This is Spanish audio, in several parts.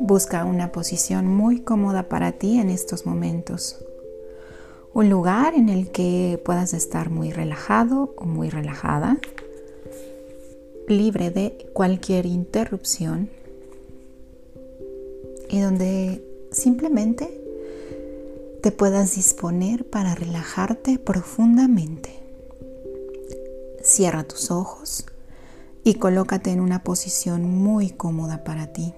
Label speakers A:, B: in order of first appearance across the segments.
A: Busca una posición muy cómoda para ti en estos momentos. Un lugar en el que puedas estar muy relajado o muy relajada, libre de cualquier interrupción y donde simplemente te puedas disponer para relajarte profundamente. Cierra tus ojos y colócate en una posición muy cómoda para ti.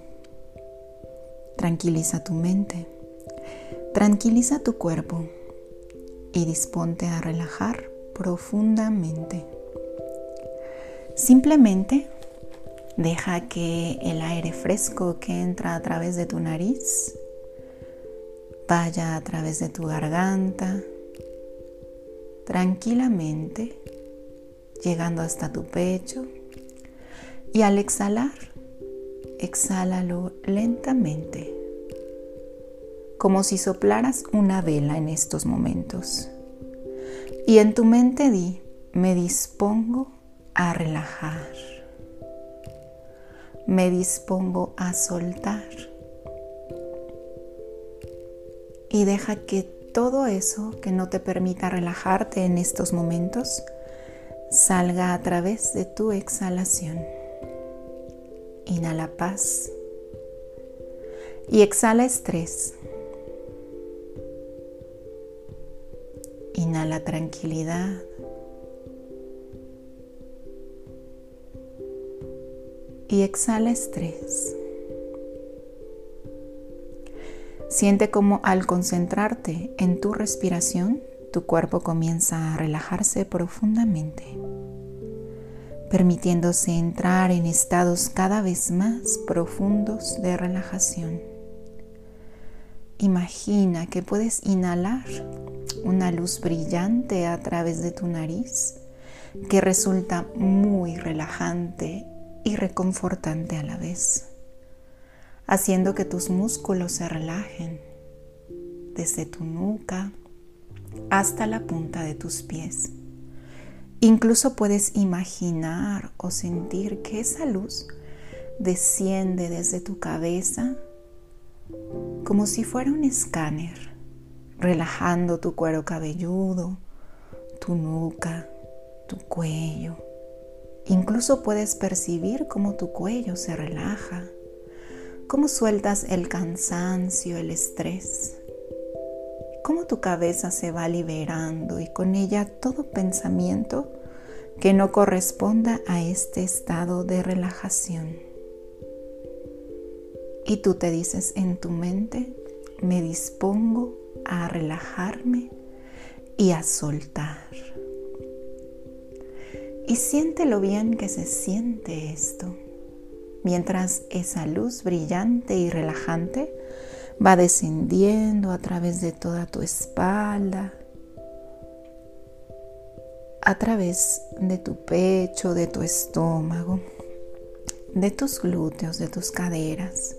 A: Tranquiliza tu mente, tranquiliza tu cuerpo y disponte a relajar profundamente. Simplemente deja que el aire fresco que entra a través de tu nariz vaya a través de tu garganta, tranquilamente, llegando hasta tu pecho. Y al exhalar, exhálalo lentamente, como si soplaras una vela en estos momentos. Y en tu mente di, me dispongo a relajar. Me dispongo a soltar. Y deja que todo eso que no te permita relajarte en estos momentos salga a través de tu exhalación. Inhala paz y exhala estrés. Inhala tranquilidad. Y exhala estrés. Siente como al concentrarte en tu respiración, tu cuerpo comienza a relajarse profundamente permitiéndose entrar en estados cada vez más profundos de relajación. Imagina que puedes inhalar una luz brillante a través de tu nariz que resulta muy relajante y reconfortante a la vez, haciendo que tus músculos se relajen desde tu nuca hasta la punta de tus pies. Incluso puedes imaginar o sentir que esa luz desciende desde tu cabeza como si fuera un escáner, relajando tu cuero cabelludo, tu nuca, tu cuello. Incluso puedes percibir cómo tu cuello se relaja, cómo sueltas el cansancio, el estrés cómo tu cabeza se va liberando y con ella todo pensamiento que no corresponda a este estado de relajación. Y tú te dices en tu mente, me dispongo a relajarme y a soltar. Y siente lo bien que se siente esto, mientras esa luz brillante y relajante va descendiendo a través de toda tu espalda, a través de tu pecho, de tu estómago, de tus glúteos, de tus caderas.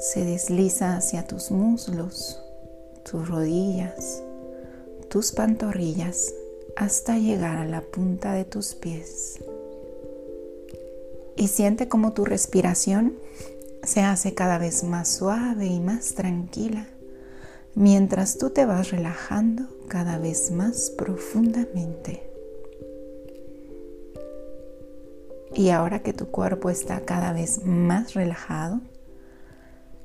A: Se desliza hacia tus muslos, tus rodillas, tus pantorrillas, hasta llegar a la punta de tus pies. Y siente como tu respiración se hace cada vez más suave y más tranquila mientras tú te vas relajando cada vez más profundamente. Y ahora que tu cuerpo está cada vez más relajado,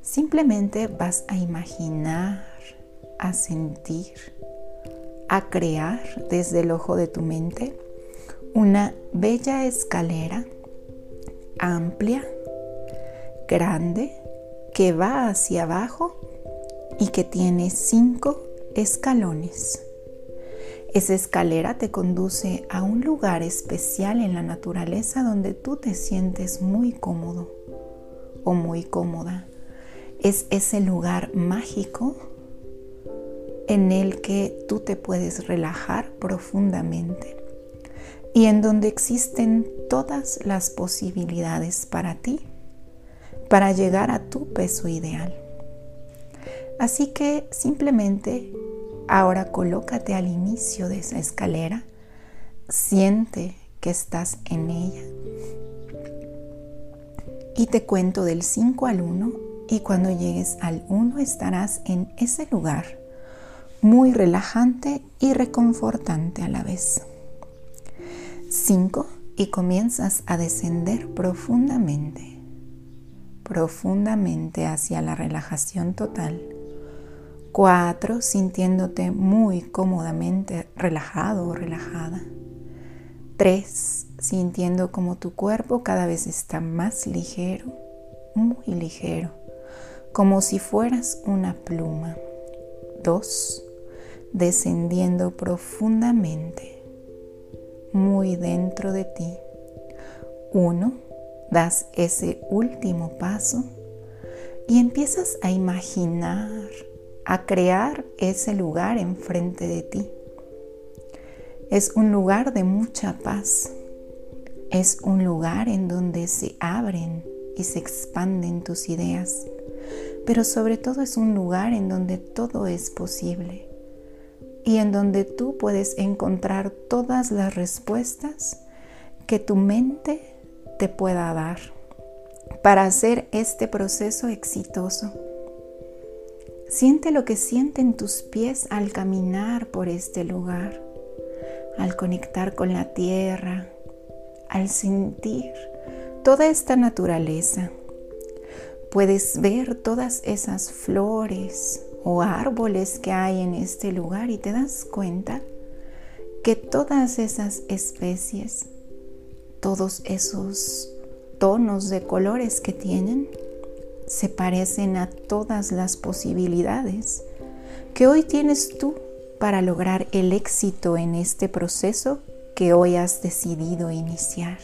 A: simplemente vas a imaginar, a sentir, a crear desde el ojo de tu mente una bella escalera amplia grande que va hacia abajo y que tiene cinco escalones. Esa escalera te conduce a un lugar especial en la naturaleza donde tú te sientes muy cómodo o muy cómoda. Es ese lugar mágico en el que tú te puedes relajar profundamente y en donde existen todas las posibilidades para ti para llegar a tu peso ideal. Así que simplemente ahora colócate al inicio de esa escalera, siente que estás en ella y te cuento del 5 al 1 y cuando llegues al 1 estarás en ese lugar muy relajante y reconfortante a la vez. 5 y comienzas a descender profundamente, profundamente hacia la relajación total. 4 sintiéndote muy cómodamente relajado o relajada. 3 sintiendo como tu cuerpo cada vez está más ligero, muy ligero, como si fueras una pluma. 2 descendiendo profundamente, muy dentro de ti. Uno, das ese último paso y empiezas a imaginar, a crear ese lugar enfrente de ti. Es un lugar de mucha paz. Es un lugar en donde se abren y se expanden tus ideas pero sobre todo es un lugar en donde todo es posible y en donde tú puedes encontrar todas las respuestas que tu mente te pueda dar para hacer este proceso exitoso. Siente lo que sienten tus pies al caminar por este lugar, al conectar con la tierra, al sentir toda esta naturaleza Puedes ver todas esas flores o árboles que hay en este lugar y te das cuenta que todas esas especies, todos esos tonos de colores que tienen, se parecen a todas las posibilidades que hoy tienes tú para lograr el éxito en este proceso que hoy has decidido iniciar.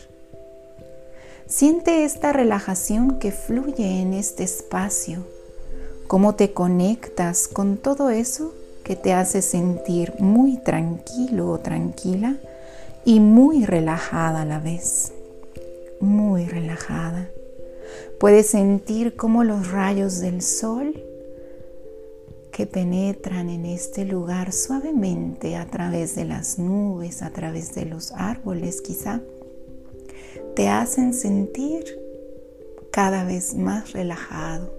A: Siente esta relajación que fluye en este espacio, cómo te conectas con todo eso que te hace sentir muy tranquilo o tranquila y muy relajada a la vez, muy relajada. Puedes sentir cómo los rayos del sol que penetran en este lugar suavemente a través de las nubes, a través de los árboles quizá, te hacen sentir cada vez más relajado.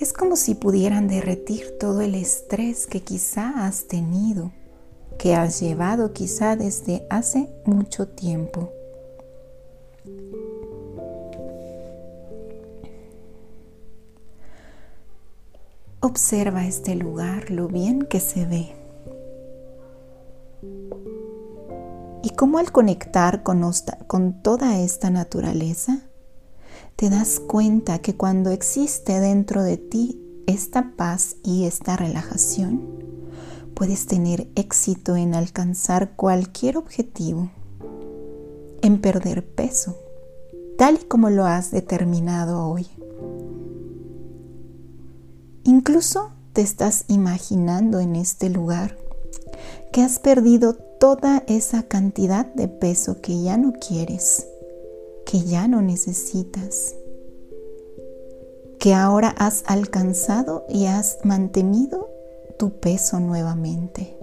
A: Es como si pudieran derretir todo el estrés que quizá has tenido, que has llevado quizá desde hace mucho tiempo. Observa este lugar, lo bien que se ve. y cómo al conectar con, con toda esta naturaleza, te das cuenta que cuando existe dentro de ti esta paz y esta relajación, puedes tener éxito en alcanzar cualquier objetivo, en perder peso, tal y como lo has determinado hoy. Incluso te estás imaginando en este lugar que has perdido toda esa cantidad de peso que ya no quieres, que ya no necesitas, que ahora has alcanzado y has mantenido tu peso nuevamente.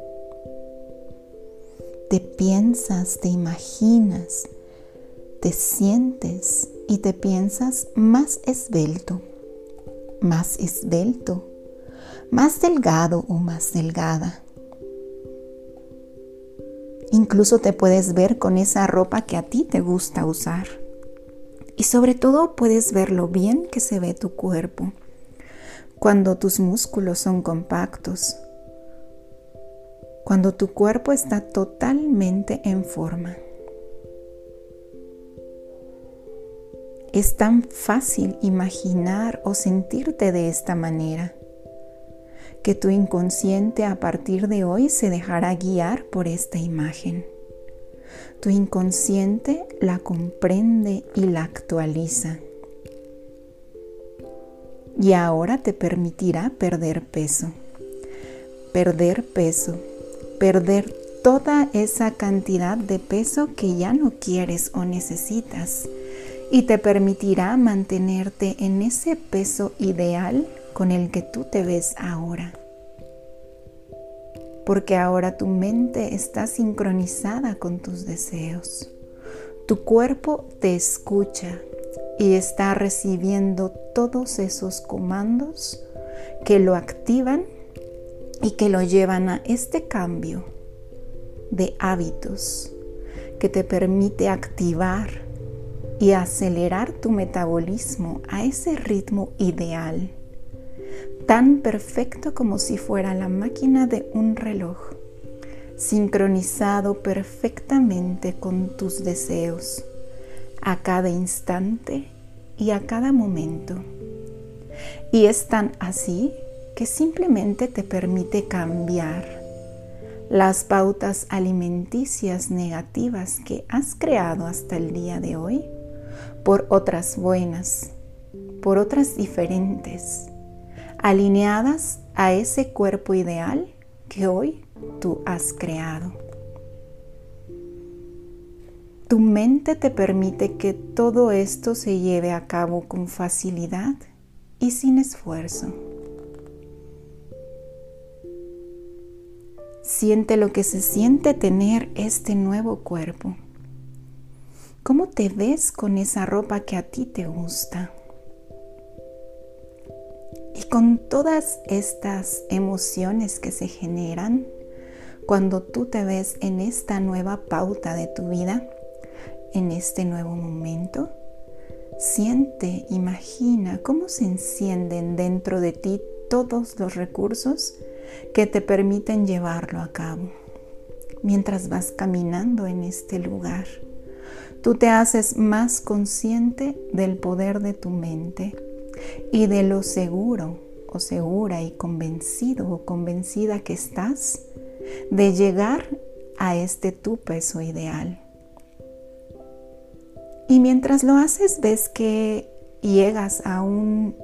A: Te piensas, te imaginas, te sientes y te piensas más esbelto, más esbelto, más delgado o más delgada Incluso te puedes ver con esa ropa que a ti te gusta usar. Y sobre todo puedes ver lo bien que se ve tu cuerpo cuando tus músculos son compactos, cuando tu cuerpo está totalmente en forma. Es tan fácil imaginar o sentirte de esta manera que tu inconsciente a partir de hoy se dejará guiar por esta imagen. Tu inconsciente la comprende y la actualiza. Y ahora te permitirá perder peso. Perder peso. Perder toda esa cantidad de peso que ya no quieres o necesitas. y te permitirá mantenerte en ese peso ideal con el que tú te ves ahora. Porque ahora tu mente está sincronizada con tus deseos. Tu cuerpo te escucha y está recibiendo todos esos comandos que lo activan y que lo llevan a este cambio de hábitos que te permite activar y acelerar tu metabolismo a ese ritmo ideal, tan perfecto como si fuera la máquina de un reloj, sincronizado perfectamente con tus deseos a cada instante y a cada momento. Y es tan así que simplemente te permite cambiar las pautas alimenticias negativas que has creado hasta el día de hoy por otras buenas, por otras diferentes, alineadas a ese cuerpo ideal que hoy tú has creado. Tu mente te permite que todo esto se lleve a cabo con facilidad y sin esfuerzo. Siente lo que se siente tener este nuevo cuerpo. ¿Cómo te ves con esa ropa que a ti te gusta? Y con todas estas emociones que se generan cuando tú te ves en esta nueva pauta de tu vida, en este nuevo momento, siente, imagina cómo se encienden dentro de ti todos los recursos que te permiten llevarlo a cabo. Mientras vas caminando en este lugar, tú te haces más consciente del poder de tu mente y de lo seguro o segura y convencido o convencida que estás de llegar a este tu peso ideal. Y mientras lo haces ves que llegas a un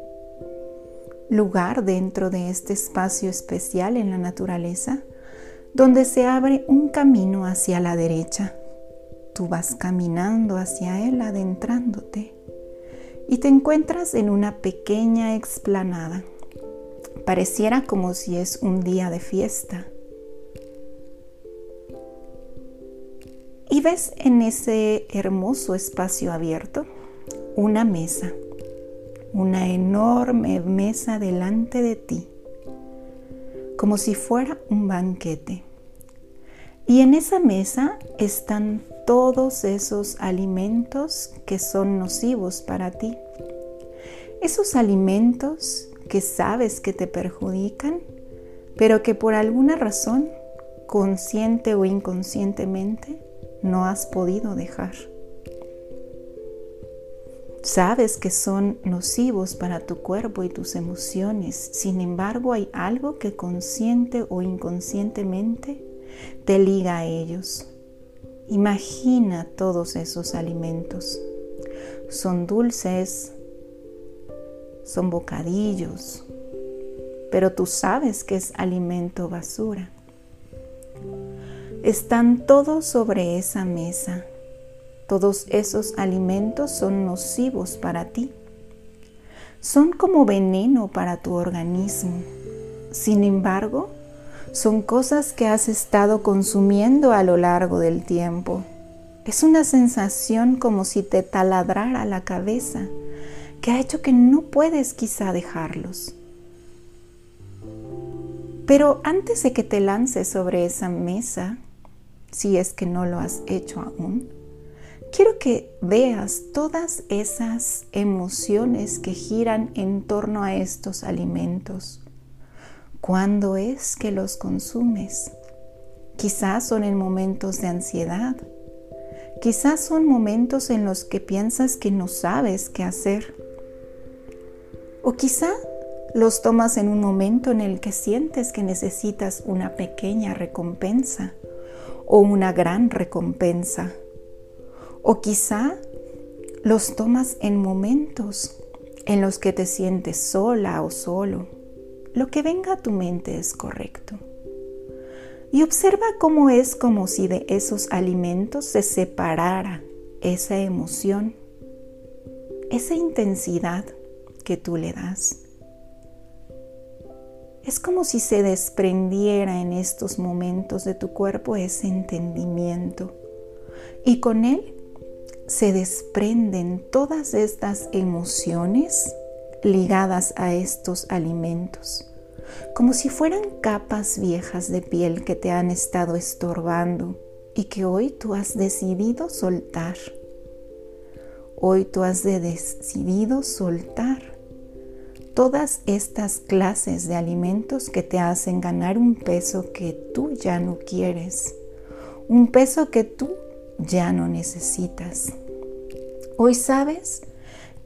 A: lugar dentro de este espacio especial en la naturaleza donde se abre un camino hacia la derecha. Tú vas caminando hacia él adentrándote y te encuentras en una pequeña explanada. Pareciera como si es un día de fiesta. Y ves en ese hermoso espacio abierto una mesa una enorme mesa delante de ti, como si fuera un banquete. Y en esa mesa están todos esos alimentos que son nocivos para ti. Esos alimentos que sabes que te perjudican, pero que por alguna razón, consciente o inconscientemente, no has podido dejar. Sabes que son nocivos para tu cuerpo y tus emociones. Sin embargo, hay algo que consciente o inconscientemente te liga a ellos. Imagina todos esos alimentos. Son dulces, son bocadillos, pero tú sabes que es alimento basura. Están todos sobre esa mesa todos esos alimentos son nocivos para ti. Son como veneno para tu organismo. Sin embargo, son cosas que has estado consumiendo a lo largo del tiempo. Es una sensación como si te taladrara la cabeza, que ha hecho que no puedes quizá dejarlos. Pero antes de que te lances sobre esa mesa, si es que no lo has hecho aún, quiero que veas todas esas emociones que giran en torno a estos alimentos. ¿Cuándo es que los consumes? Quizás son en momentos de ansiedad. Quizás son momentos en los que piensas que no sabes qué hacer. O quizá los tomas en un momento en el que sientes que necesitas una pequeña recompensa o una gran recompensa o quizá los tomas en momentos en los que te sientes sola o solo. Lo que venga a tu mente es correcto. Y observa cómo es como si de esos alimentos se separara esa emoción esa intensidad que tú le das. Es como si se desprendiera en estos momentos de tu cuerpo ese entendimiento y con él se desprenden todas estas emociones ligadas a estos alimentos, como si fueran capas viejas de piel que te han estado estorbando y que hoy tú has decidido soltar. Hoy tú has decidido soltar todas estas clases de alimentos que te hacen ganar un peso que tú ya no quieres, un peso que tú ya no necesitas. Hoy sabes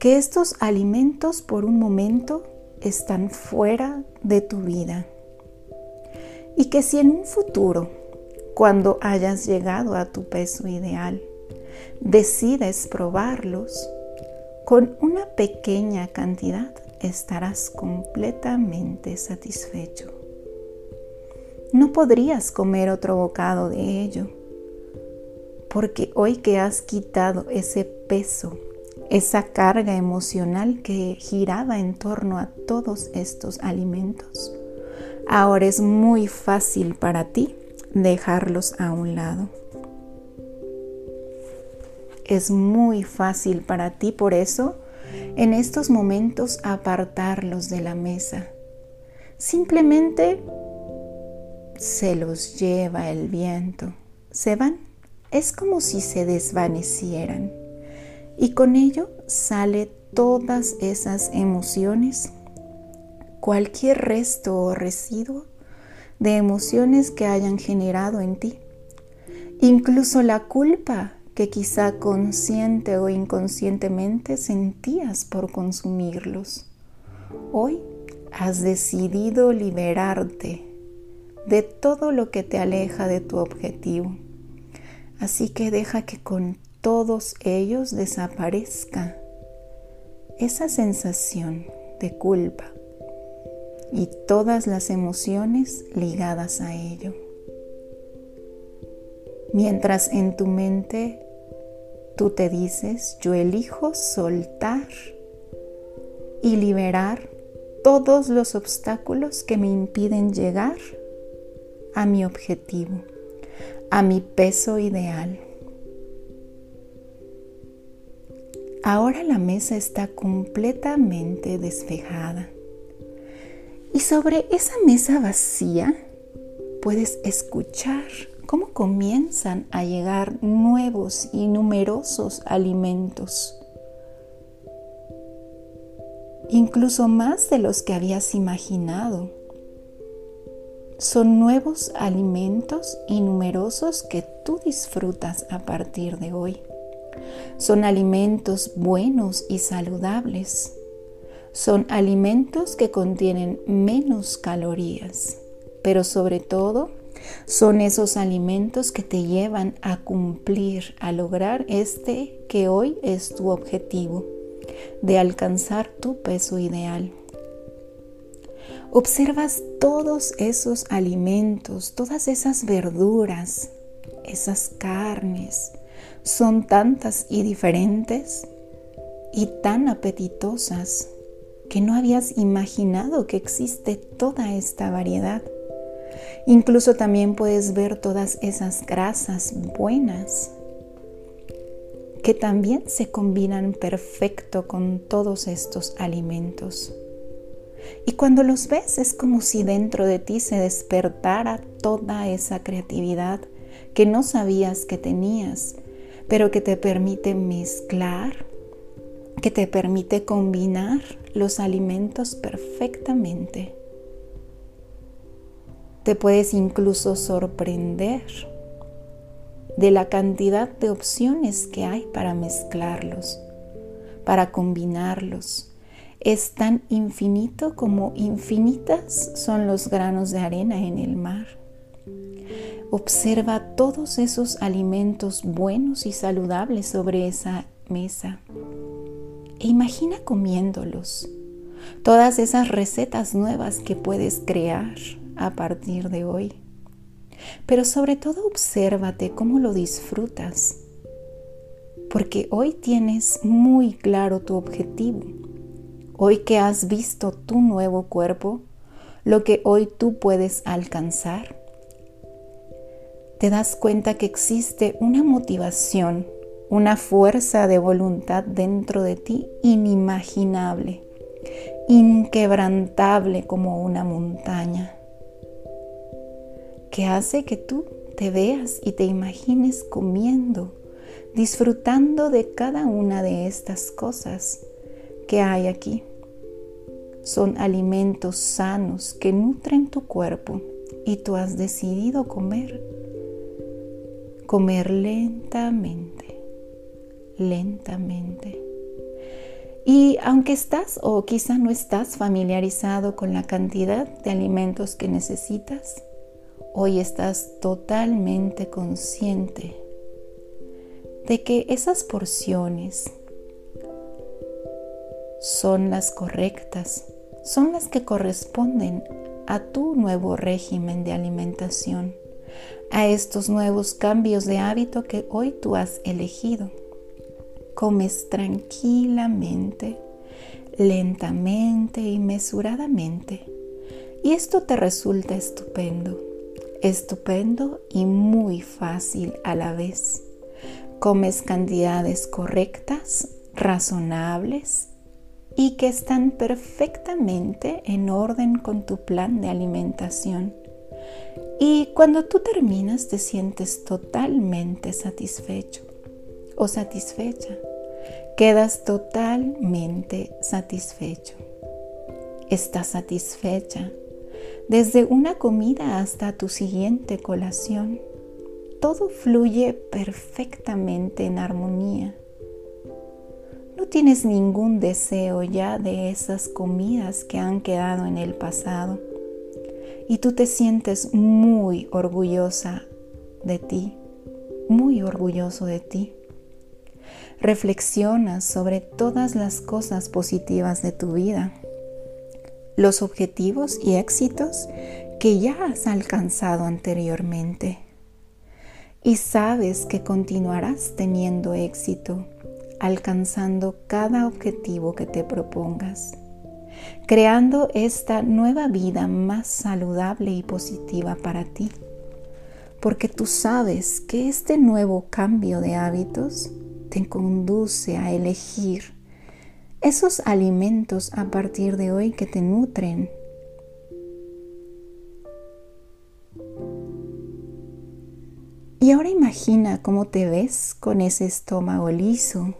A: que estos alimentos por un momento están fuera de tu vida y que si en un futuro, cuando hayas llegado a tu peso ideal, decides probarlos, con una pequeña cantidad estarás completamente satisfecho. No podrías comer otro bocado de ello porque hoy que has quitado ese peso, esa carga emocional que giraba en torno a todos estos alimentos, ahora es muy fácil para ti dejarlos a un lado. Es muy fácil para ti, por eso, en estos momentos apartarlos de la mesa. Simplemente se los lleva el viento, se van es como si se desvanecieran y con ello sale todas esas emociones, cualquier resto o residuo de emociones que hayan generado en ti, incluso la culpa que quizá consciente o inconscientemente sentías por consumirlos. Hoy has decidido liberarte de todo lo que te aleja de tu objetivo Así que deja que con todos ellos desaparezca esa sensación de culpa y todas las emociones ligadas a ello. Mientras en tu mente tú te dices, yo elijo soltar y liberar todos los obstáculos que me impiden llegar a mi objetivo a mi peso ideal. Ahora la mesa está completamente despejada. Y sobre esa mesa vacía puedes escuchar cómo comienzan a llegar nuevos y numerosos alimentos, incluso más de los que habías imaginado. Son nuevos alimentos y numerosos que tú disfrutas a partir de hoy. Son alimentos buenos y saludables. Son alimentos que contienen menos calorías, pero sobre todo son esos alimentos que te llevan a cumplir, a lograr este que hoy es tu objetivo, de alcanzar tu peso ideal observas todos esos alimentos, todas esas verduras, esas carnes, son tantas y diferentes y tan apetitosas que no habías imaginado que existe toda esta variedad. Incluso también puedes ver todas esas grasas buenas que también se combinan perfecto con todos estos alimentos. Y cuando los ves es como si dentro de ti se despertara toda esa creatividad que no sabías que tenías, pero que te permite mezclar, que te permite combinar los alimentos perfectamente. Te puedes incluso sorprender de la cantidad de opciones que hay para mezclarlos, para combinarlos es tan infinito como infinitas son los granos de arena en el mar. Observa todos esos alimentos buenos y saludables sobre esa mesa e imagina comiéndolos. Todas esas recetas nuevas que puedes crear a partir de hoy. Pero sobre todo obsérvate cómo lo disfrutas porque hoy tienes muy claro tu objetivo. Hoy que has visto tu nuevo cuerpo, lo que hoy tú puedes alcanzar, te das cuenta que existe una motivación, una fuerza de voluntad dentro de ti inimaginable, inquebrantable como una montaña, que hace que tú te veas y te imagines comiendo, disfrutando de cada una de estas cosas que hay aquí. Son alimentos sanos que nutren tu cuerpo y tú has decidido comer comer lentamente, lentamente. Y aunque estás o quizá no estás familiarizado con la cantidad de alimentos que necesitas, hoy estás totalmente consciente de que esas porciones son las correctas, son las que corresponden a tu nuevo régimen de alimentación a estos nuevos cambios de hábito que hoy tú has elegido. Comes tranquilamente, lentamente y mesuradamente. Y esto te resulta estupendo, estupendo y muy fácil a la vez. Comes cantidades correctas, razonables y que están perfectamente en orden con tu plan de alimentación y cuando tú terminas te sientes totalmente satisfecho o satisfecha. Quedas totalmente satisfecho. Estás satisfecha desde una comida hasta tu siguiente colación. Todo fluye perfectamente en armonía. No tienes ningún deseo ya de esas comidas que han quedado en el pasado y tú te sientes muy orgullosa de ti, muy orgulloso de ti. Reflexionas sobre todas las cosas positivas de tu vida, los objetivos y éxitos que ya has alcanzado anteriormente y sabes que continuarás teniendo éxito, alcanzando cada objetivo que te propongas creando esta nueva vida más saludable y positiva para ti. Porque tú sabes que este nuevo cambio de hábitos te conduce a elegir esos alimentos a partir de hoy que te nutren. Y ahora imagina cómo te ves con ese estómago liso,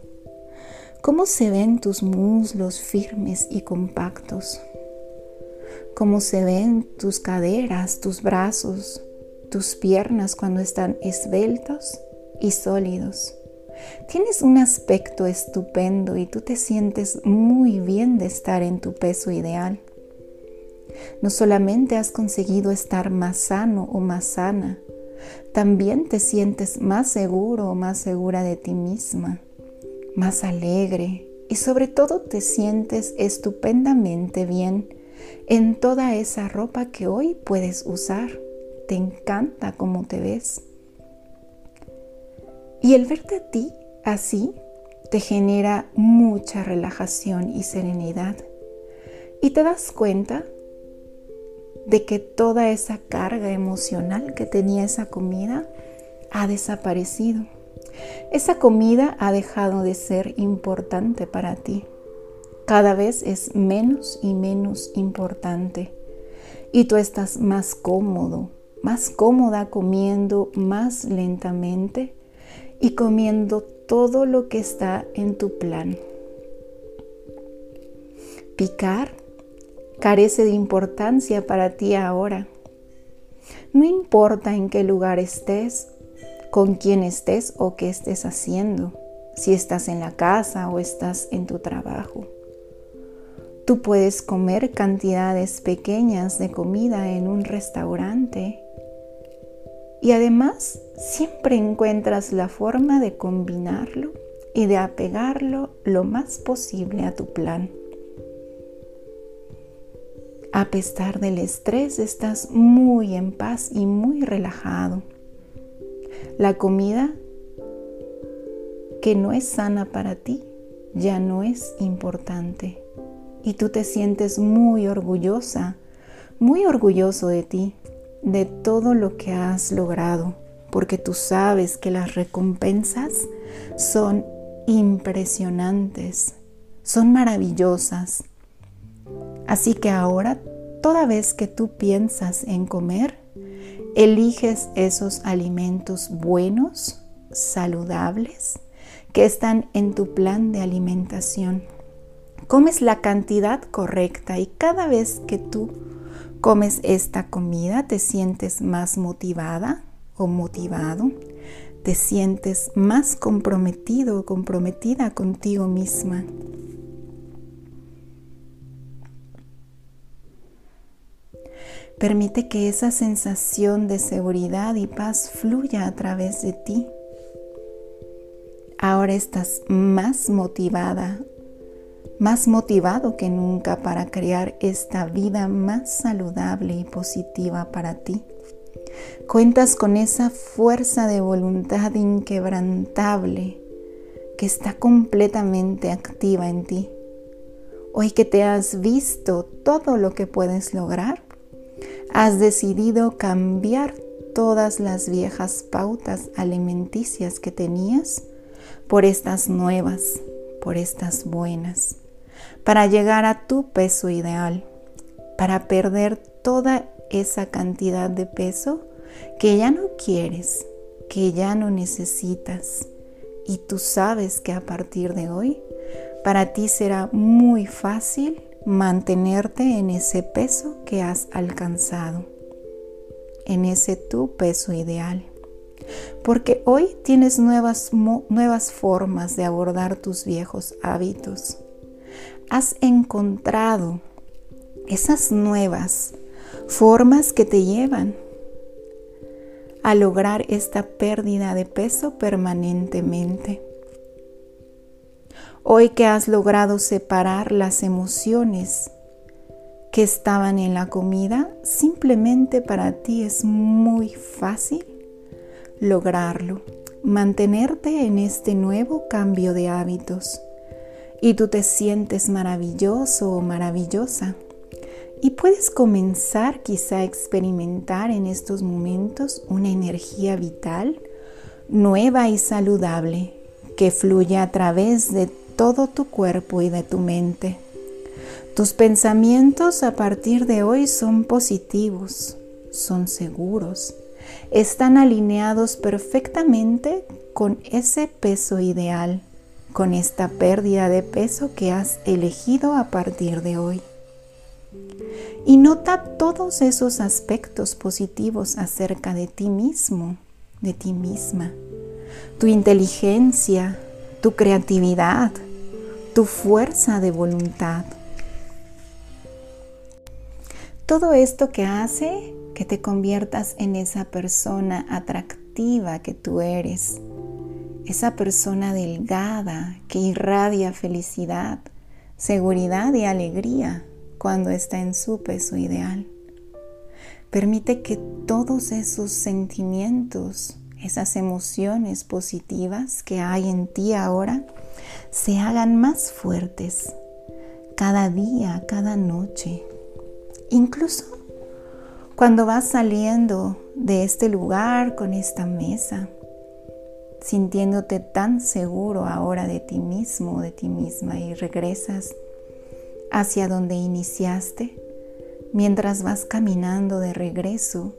A: ¿Cómo se ven tus muslos firmes y compactos? ¿Cómo se ven tus caderas, tus brazos, tus piernas cuando están esbeltos y sólidos? Tienes un aspecto estupendo y tú te sientes muy bien de estar en tu peso ideal. No solamente has conseguido estar más sano o más sana, también te sientes más seguro o más segura de ti misma más alegre y sobre todo te sientes estupendamente bien en toda esa ropa que hoy puedes usar. Te encanta cómo te ves. Y el verte a ti así te genera mucha relajación y serenidad. Y te das cuenta de que toda esa carga emocional que tenía esa comida ha desaparecido. Esa comida ha dejado de ser importante para ti. Cada vez es menos y menos importante. Y tú estás más cómodo, más cómoda comiendo más lentamente y comiendo todo lo que está en tu plan. Picar carece de importancia para ti ahora. No importa en qué lugar estés con quién estés o qué estés haciendo, si estás en la casa o estás en tu trabajo. Tú puedes comer cantidades pequeñas de comida en un restaurante y además siempre encuentras la forma de combinarlo y de apegarlo lo más posible a tu plan. A pesar del estrés, estás muy en paz y muy relajado. La comida que no es sana para ti ya no es importante. Y tú te sientes muy orgullosa, muy orgulloso de ti, de todo lo que has logrado, porque tú sabes que las recompensas son impresionantes, son maravillosas. Así que ahora, toda vez que tú piensas en comer, eliges esos alimentos buenos, saludables, que están en tu plan de alimentación. Comes la cantidad correcta y cada vez que tú comes esta comida te sientes más motivada o motivado, te sientes más comprometido o comprometida contigo misma. Permite que esa sensación de seguridad y paz fluya a través de ti. Ahora estás más motivada, más motivado que nunca para crear esta vida más saludable y positiva para ti. Cuentas con esa fuerza de voluntad inquebrantable que está completamente activa en ti. Hoy que te has visto todo lo que puedes lograr, has decidido cambiar todas las viejas pautas alimenticias que tenías por estas nuevas, por estas buenas, para llegar a tu peso ideal, para perder toda esa cantidad de peso que ya no quieres, que ya no necesitas. Y tú sabes que a partir de hoy, para ti será muy fácil mantenerte en ese peso que has alcanzado, en ese tu peso ideal. Porque hoy tienes nuevas, nuevas formas de abordar tus viejos hábitos. Has encontrado esas nuevas formas que te llevan a lograr esta pérdida de peso permanentemente. Hoy que has logrado separar las emociones que estaban en la comida, simplemente para ti es muy fácil lograrlo, mantenerte en este nuevo cambio de hábitos. Y tú te sientes maravilloso o maravillosa. Y puedes comenzar quizá a experimentar en estos momentos una energía vital, nueva y saludable, que fluye a través de todo tu cuerpo y de tu mente. Tus pensamientos a partir de hoy son positivos, son seguros, están alineados perfectamente con ese peso ideal, con esta pérdida de peso que has elegido a partir de hoy. Y nota todos esos aspectos positivos acerca de ti mismo, de ti misma, tu inteligencia, tu creatividad, tu fuerza de voluntad. Todo esto que hace que te conviertas en esa persona atractiva que tú eres, esa persona delgada que irradia felicidad, seguridad y alegría cuando está en su peso ideal. Permite que todos esos sentimientos, esas emociones positivas que hay en ti ahora, se hagan más fuertes cada día, cada noche. Incluso cuando vas saliendo de este lugar con esta mesa, sintiéndote tan seguro ahora de ti mismo, de ti misma, y regresas hacia donde iniciaste, mientras vas caminando de regreso,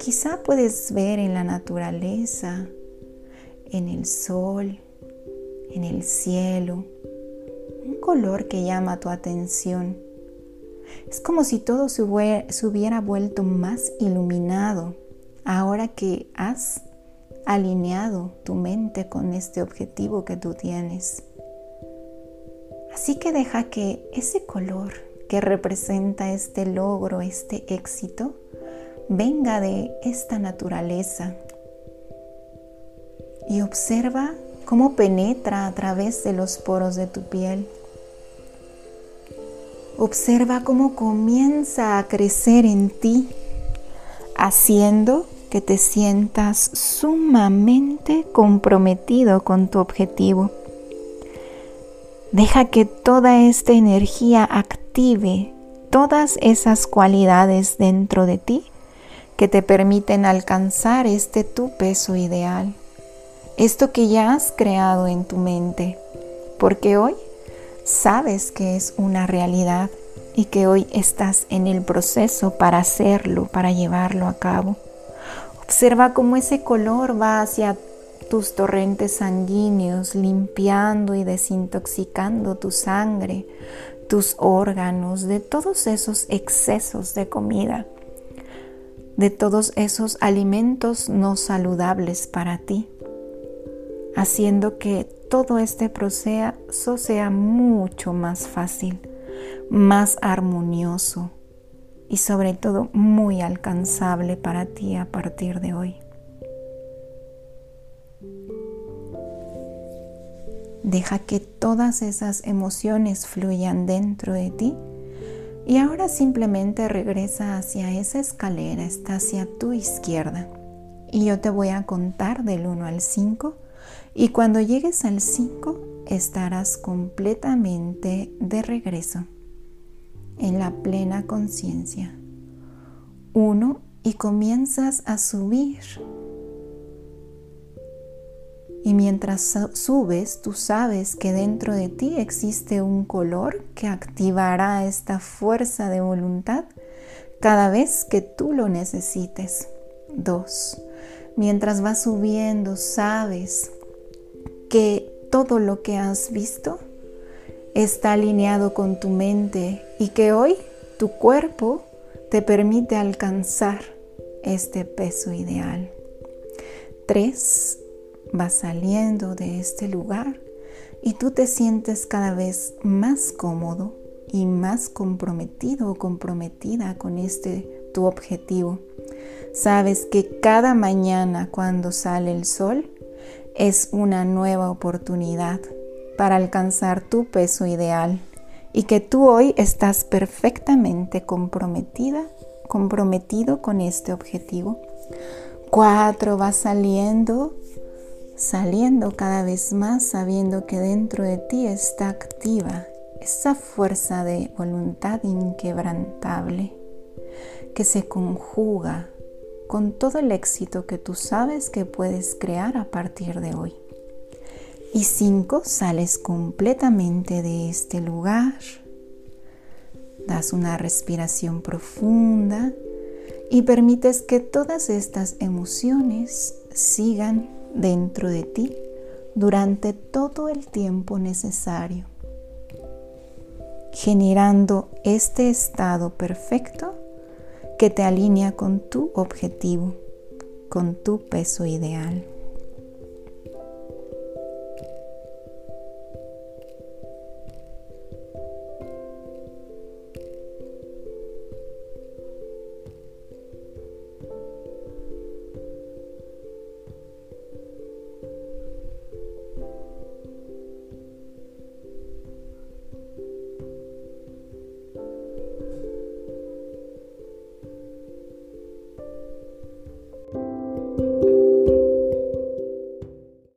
A: quizá puedes ver en la naturaleza, en el sol, en el cielo, un color que llama tu atención es como si todo se hubiera, vuelto más iluminado ahora que has alineado tu mente con este objetivo que tú tienes. Así que deja que ese color que representa este logro, este éxito, venga de esta naturaleza y observa cómo penetra a través de los poros de tu piel Observa cómo comienza a crecer en ti, haciendo que te sientas sumamente comprometido con tu objetivo. Deja que toda esta energía active todas esas cualidades dentro de ti que te permiten alcanzar este tu peso ideal, esto que ya has creado en tu mente, porque hoy sabes que es una realidad y que hoy estás en el proceso para hacerlo, para llevarlo a cabo. Observa cómo ese color va hacia tus torrentes sanguíneos, limpiando y desintoxicando tu sangre, tus órganos, de todos esos excesos de comida, de todos esos alimentos no saludables para ti, haciendo que todo este proceso sea mucho más fácil, más armonioso y sobre todo muy alcanzable para ti a partir de hoy. Deja que todas esas emociones fluyan dentro de ti y ahora simplemente regresa hacia esa escalera, está hacia tu izquierda. Y yo te voy a contar del 1 al 5 y cuando llegues al 5 estarás completamente de regreso en la plena conciencia. 1 y comienzas a subir y mientras subes, tú sabes que dentro de ti existe un color que activará esta fuerza de voluntad cada vez que tú lo necesites. Dos, mientras vas subiendo, sabes que todo lo que has visto está alineado con tu mente y que hoy tu cuerpo te permite alcanzar este peso ideal. Tres, vas saliendo de este lugar y tú te sientes cada vez más cómodo y más comprometido o comprometida con este tu objetivo. Sabes que cada mañana cuando sale el sol es una nueva oportunidad para alcanzar tu peso ideal y que tú hoy estás perfectamente comprometida, comprometido con este objetivo. Cuatro, vas saliendo saliendo cada vez más sabiendo que dentro de ti está activa esa fuerza de voluntad inquebrantable que se conjuga con todo el éxito que tú sabes que puedes crear a partir de hoy. Y cinco, sales completamente de este lugar, das una respiración profunda y permites que todas estas emociones sigan dentro de ti durante todo el tiempo necesario, generando este estado perfecto que te alinea con tu objetivo, con tu peso ideal.